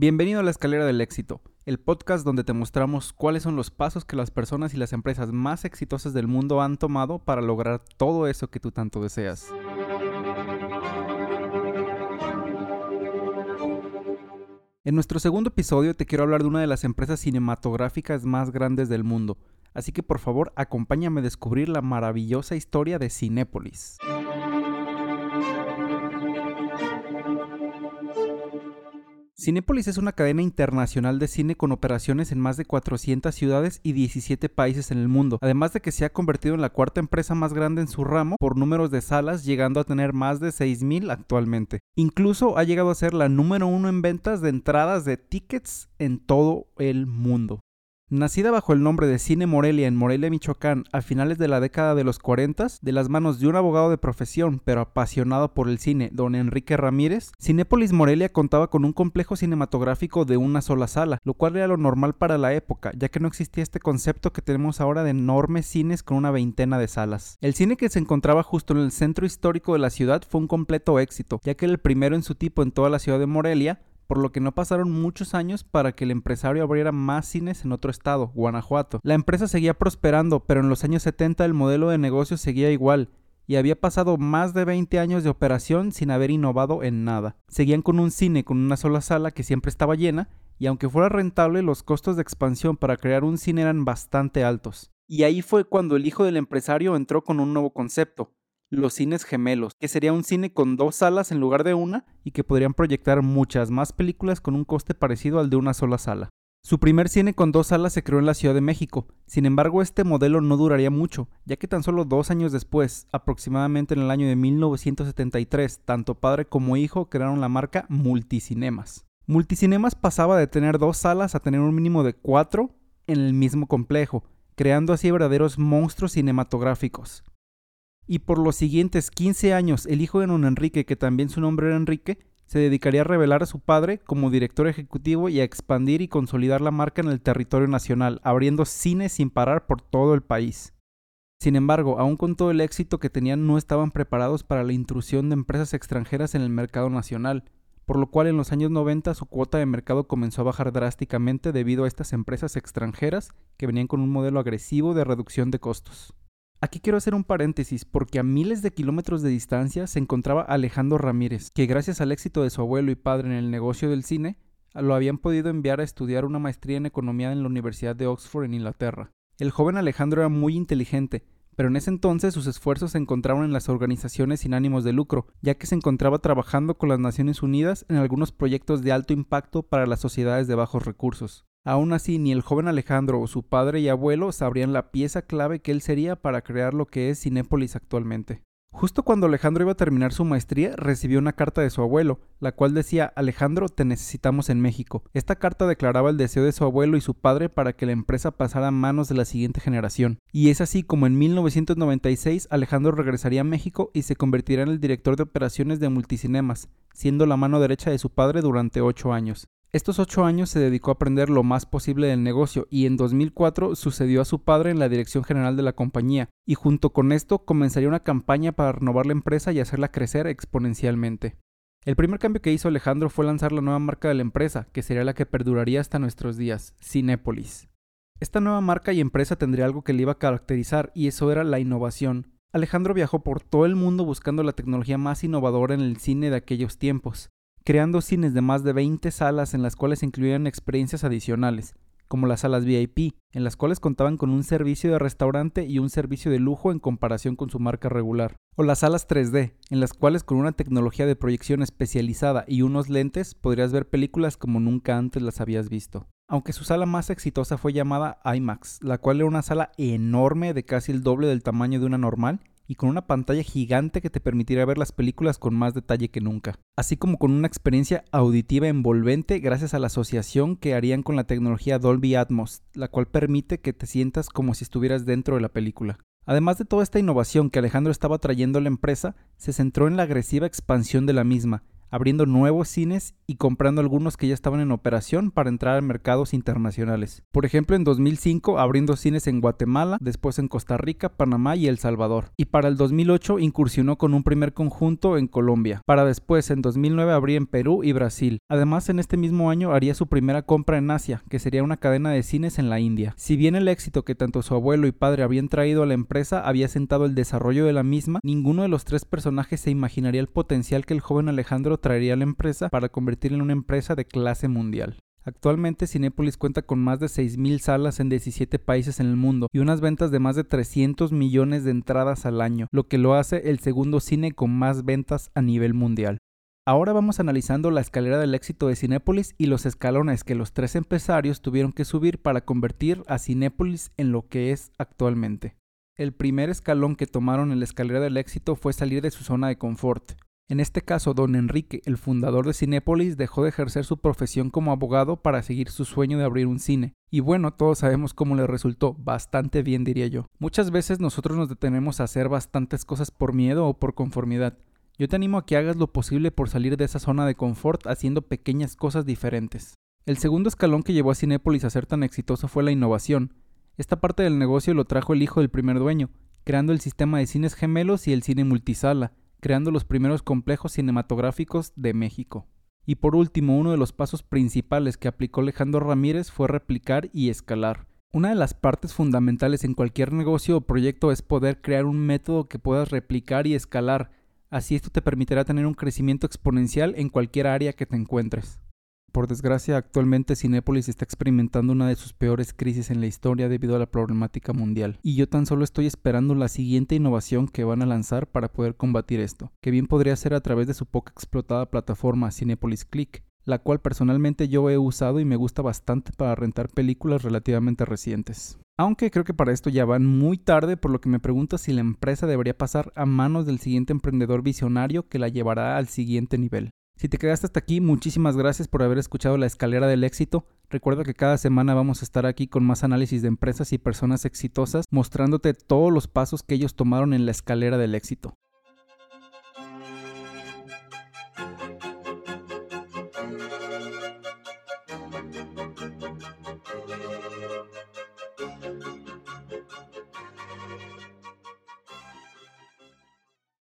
Bienvenido a la Escalera del Éxito, el podcast donde te mostramos cuáles son los pasos que las personas y las empresas más exitosas del mundo han tomado para lograr todo eso que tú tanto deseas. En nuestro segundo episodio te quiero hablar de una de las empresas cinematográficas más grandes del mundo, así que por favor acompáñame a descubrir la maravillosa historia de Cinépolis. Cinépolis es una cadena internacional de cine con operaciones en más de 400 ciudades y 17 países en el mundo, además de que se ha convertido en la cuarta empresa más grande en su ramo por números de salas, llegando a tener más de 6.000 actualmente. Incluso ha llegado a ser la número uno en ventas de entradas de tickets en todo el mundo. Nacida bajo el nombre de Cine Morelia en Morelia, Michoacán, a finales de la década de los 40, de las manos de un abogado de profesión, pero apasionado por el cine, don Enrique Ramírez, Cinépolis Morelia contaba con un complejo cinematográfico de una sola sala, lo cual era lo normal para la época, ya que no existía este concepto que tenemos ahora de enormes cines con una veintena de salas. El cine que se encontraba justo en el centro histórico de la ciudad fue un completo éxito, ya que era el primero en su tipo en toda la ciudad de Morelia, por lo que no pasaron muchos años para que el empresario abriera más cines en otro estado, Guanajuato. La empresa seguía prosperando, pero en los años 70 el modelo de negocio seguía igual, y había pasado más de 20 años de operación sin haber innovado en nada. Seguían con un cine con una sola sala que siempre estaba llena, y aunque fuera rentable, los costos de expansión para crear un cine eran bastante altos. Y ahí fue cuando el hijo del empresario entró con un nuevo concepto, los cines gemelos, que sería un cine con dos salas en lugar de una y que podrían proyectar muchas más películas con un coste parecido al de una sola sala. Su primer cine con dos salas se creó en la Ciudad de México, sin embargo este modelo no duraría mucho, ya que tan solo dos años después, aproximadamente en el año de 1973, tanto padre como hijo crearon la marca Multicinemas. Multicinemas pasaba de tener dos salas a tener un mínimo de cuatro en el mismo complejo, creando así verdaderos monstruos cinematográficos y por los siguientes 15 años el hijo de don Enrique, que también su nombre era Enrique, se dedicaría a revelar a su padre como director ejecutivo y a expandir y consolidar la marca en el territorio nacional, abriendo cines sin parar por todo el país. Sin embargo, aun con todo el éxito que tenían, no estaban preparados para la intrusión de empresas extranjeras en el mercado nacional, por lo cual en los años 90 su cuota de mercado comenzó a bajar drásticamente debido a estas empresas extranjeras que venían con un modelo agresivo de reducción de costos. Aquí quiero hacer un paréntesis porque a miles de kilómetros de distancia se encontraba Alejandro Ramírez, que gracias al éxito de su abuelo y padre en el negocio del cine, lo habían podido enviar a estudiar una maestría en economía en la Universidad de Oxford en Inglaterra. El joven Alejandro era muy inteligente, pero en ese entonces sus esfuerzos se encontraban en las organizaciones sin ánimos de lucro, ya que se encontraba trabajando con las Naciones Unidas en algunos proyectos de alto impacto para las sociedades de bajos recursos. Aún así, ni el joven Alejandro o su padre y abuelo sabrían la pieza clave que él sería para crear lo que es Cinépolis actualmente. Justo cuando Alejandro iba a terminar su maestría, recibió una carta de su abuelo, la cual decía Alejandro, te necesitamos en México. Esta carta declaraba el deseo de su abuelo y su padre para que la empresa pasara a manos de la siguiente generación. Y es así como en 1996 Alejandro regresaría a México y se convertirá en el director de operaciones de Multicinemas, siendo la mano derecha de su padre durante ocho años. Estos ocho años se dedicó a aprender lo más posible del negocio y en 2004 sucedió a su padre en la dirección general de la compañía y junto con esto comenzaría una campaña para renovar la empresa y hacerla crecer exponencialmente. El primer cambio que hizo Alejandro fue lanzar la nueva marca de la empresa, que sería la que perduraría hasta nuestros días, Cinépolis. Esta nueva marca y empresa tendría algo que le iba a caracterizar y eso era la innovación. Alejandro viajó por todo el mundo buscando la tecnología más innovadora en el cine de aquellos tiempos creando cines de más de 20 salas en las cuales incluían experiencias adicionales, como las salas VIP, en las cuales contaban con un servicio de restaurante y un servicio de lujo en comparación con su marca regular, o las salas 3D, en las cuales con una tecnología de proyección especializada y unos lentes podrías ver películas como nunca antes las habías visto. Aunque su sala más exitosa fue llamada IMAX, la cual era una sala enorme de casi el doble del tamaño de una normal y con una pantalla gigante que te permitirá ver las películas con más detalle que nunca, así como con una experiencia auditiva envolvente gracias a la asociación que harían con la tecnología Dolby Atmos, la cual permite que te sientas como si estuvieras dentro de la película. Además de toda esta innovación que Alejandro estaba trayendo a la empresa, se centró en la agresiva expansión de la misma, abriendo nuevos cines y comprando algunos que ya estaban en operación para entrar a mercados internacionales. Por ejemplo, en 2005 abriendo cines en Guatemala, después en Costa Rica, Panamá y El Salvador. Y para el 2008 incursionó con un primer conjunto en Colombia, para después en 2009 abrir en Perú y Brasil. Además, en este mismo año haría su primera compra en Asia, que sería una cadena de cines en la India. Si bien el éxito que tanto su abuelo y padre habían traído a la empresa había sentado el desarrollo de la misma, ninguno de los tres personajes se imaginaría el potencial que el joven Alejandro traería a la empresa para convertirla en una empresa de clase mundial. Actualmente Cinepolis cuenta con más de 6.000 salas en 17 países en el mundo y unas ventas de más de 300 millones de entradas al año, lo que lo hace el segundo cine con más ventas a nivel mundial. Ahora vamos analizando la escalera del éxito de Cinépolis y los escalones que los tres empresarios tuvieron que subir para convertir a Cinépolis en lo que es actualmente. El primer escalón que tomaron en la escalera del éxito fue salir de su zona de confort. En este caso, don Enrique, el fundador de Cinépolis, dejó de ejercer su profesión como abogado para seguir su sueño de abrir un cine. Y bueno, todos sabemos cómo le resultó, bastante bien diría yo. Muchas veces nosotros nos detenemos a hacer bastantes cosas por miedo o por conformidad, yo te animo a que hagas lo posible por salir de esa zona de confort haciendo pequeñas cosas diferentes. El segundo escalón que llevó a Cinépolis a ser tan exitoso fue la innovación. Esta parte del negocio lo trajo el hijo del primer dueño, creando el sistema de cines gemelos y el cine multisala, creando los primeros complejos cinematográficos de México. Y por último, uno de los pasos principales que aplicó Alejandro Ramírez fue replicar y escalar. Una de las partes fundamentales en cualquier negocio o proyecto es poder crear un método que puedas replicar y escalar, Así esto te permitirá tener un crecimiento exponencial en cualquier área que te encuentres. Por desgracia, actualmente Cinépolis está experimentando una de sus peores crisis en la historia debido a la problemática mundial, y yo tan solo estoy esperando la siguiente innovación que van a lanzar para poder combatir esto, que bien podría ser a través de su poca explotada plataforma Cinépolis Click, la cual personalmente yo he usado y me gusta bastante para rentar películas relativamente recientes. Aunque creo que para esto ya van muy tarde, por lo que me pregunto si la empresa debería pasar a manos del siguiente emprendedor visionario que la llevará al siguiente nivel. Si te quedaste hasta aquí, muchísimas gracias por haber escuchado la escalera del éxito. Recuerda que cada semana vamos a estar aquí con más análisis de empresas y personas exitosas, mostrándote todos los pasos que ellos tomaron en la escalera del éxito.